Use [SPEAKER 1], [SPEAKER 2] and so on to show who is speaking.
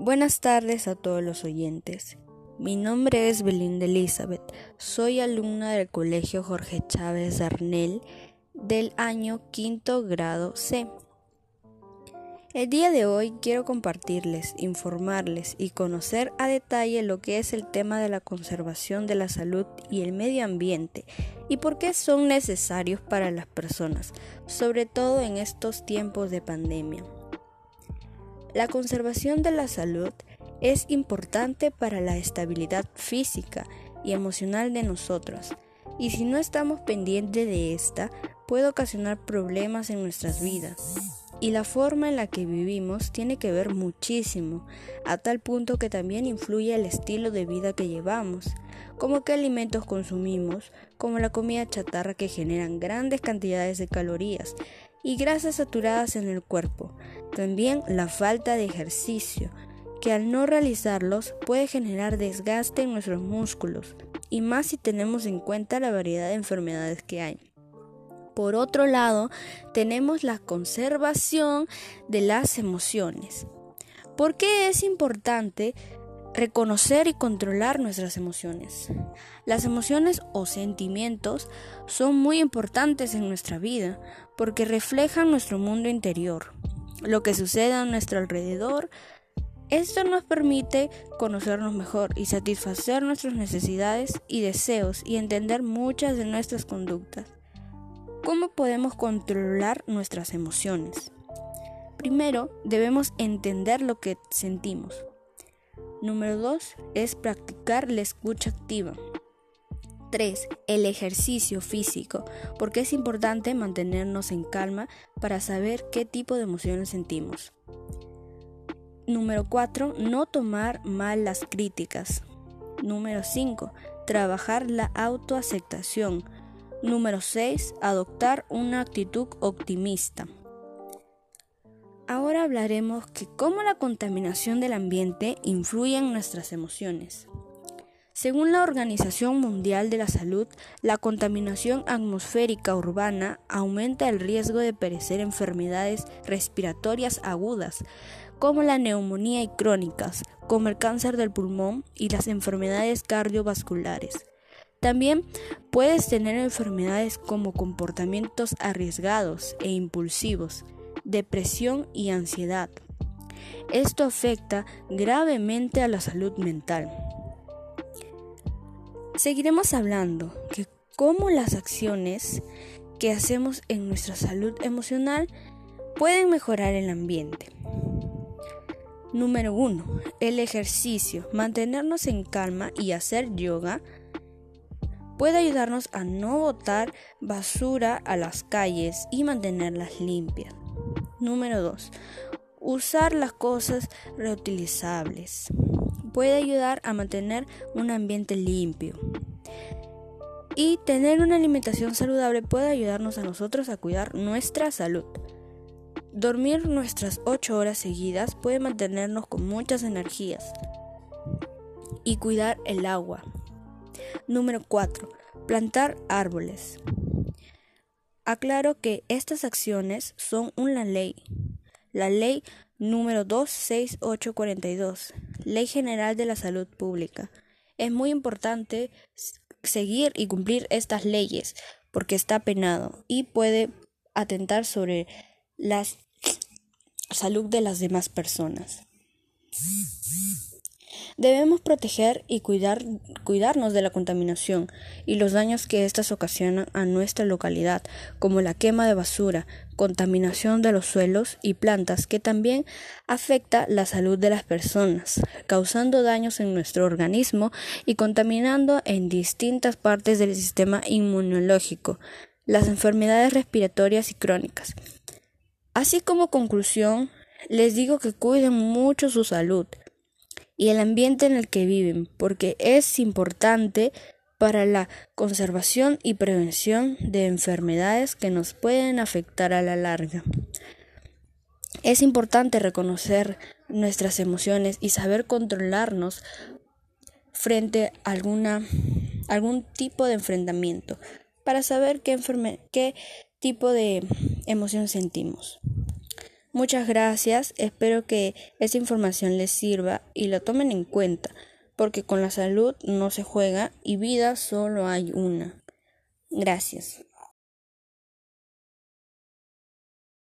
[SPEAKER 1] Buenas tardes a todos los oyentes. Mi nombre es Belinda Elizabeth. Soy alumna del Colegio Jorge Chávez Arnel del año quinto grado C. El día de hoy quiero compartirles, informarles y conocer a detalle lo que es el tema de la conservación de la salud y el medio ambiente y por qué son necesarios para las personas, sobre todo en estos tiempos de pandemia. La conservación de la salud es importante para la estabilidad física y emocional de nosotros, y si no estamos pendientes de esta, puede ocasionar problemas en nuestras vidas. Y la forma en la que vivimos tiene que ver muchísimo, a tal punto que también influye el estilo de vida que llevamos, como qué alimentos consumimos, como la comida chatarra que generan grandes cantidades de calorías y grasas saturadas en el cuerpo, también la falta de ejercicio, que al no realizarlos puede generar desgaste en nuestros músculos, y más si tenemos en cuenta la variedad de enfermedades que hay. Por otro lado, tenemos la conservación de las emociones. ¿Por qué es importante reconocer y controlar nuestras emociones? Las emociones o sentimientos son muy importantes en nuestra vida porque reflejan nuestro mundo interior, lo que sucede a nuestro alrededor. Esto nos permite conocernos mejor y satisfacer nuestras necesidades y deseos y entender muchas de nuestras conductas. ¿Cómo podemos controlar nuestras emociones? Primero, debemos entender lo que sentimos. Número 2 es practicar la escucha activa. 3. El ejercicio físico, porque es importante mantenernos en calma para saber qué tipo de emociones sentimos. Número 4. No tomar mal las críticas. Número 5. Trabajar la autoaceptación. Número 6. Adoptar una actitud optimista. Ahora hablaremos de cómo la contaminación del ambiente influye en nuestras emociones. Según la Organización Mundial de la Salud, la contaminación atmosférica urbana aumenta el riesgo de perecer enfermedades respiratorias agudas, como la neumonía y crónicas, como el cáncer del pulmón y las enfermedades cardiovasculares. También puedes tener enfermedades como comportamientos arriesgados e impulsivos, depresión y ansiedad. Esto afecta gravemente a la salud mental. Seguiremos hablando que cómo las acciones que hacemos en nuestra salud emocional pueden mejorar el ambiente. Número 1. El ejercicio. Mantenernos en calma y hacer yoga puede ayudarnos a no botar basura a las calles y mantenerlas limpias. Número 2. Usar las cosas reutilizables puede ayudar a mantener un ambiente limpio. Y tener una alimentación saludable puede ayudarnos a nosotros a cuidar nuestra salud. Dormir nuestras 8 horas seguidas puede mantenernos con muchas energías. Y cuidar el agua. Número 4. Plantar árboles. Aclaro que estas acciones son una ley. La ley número 26842 Ley General de la Salud Pública. Es muy importante seguir y cumplir estas leyes porque está penado y puede atentar sobre la salud de las demás personas. Debemos proteger y cuidar, cuidarnos de la contaminación y los daños que éstas ocasionan a nuestra localidad, como la quema de basura, contaminación de los suelos y plantas, que también afecta la salud de las personas, causando daños en nuestro organismo y contaminando en distintas partes del sistema inmunológico, las enfermedades respiratorias y crónicas. Así como conclusión, les digo que cuiden mucho su salud, y el ambiente en el que viven, porque es importante para la conservación y prevención de enfermedades que nos pueden afectar a la larga. Es importante reconocer nuestras emociones y saber controlarnos frente a alguna, algún tipo de enfrentamiento para saber qué, qué tipo de emoción sentimos. Muchas gracias, espero que esta información les sirva y la tomen en cuenta, porque con la salud no se juega y vida solo hay una. Gracias.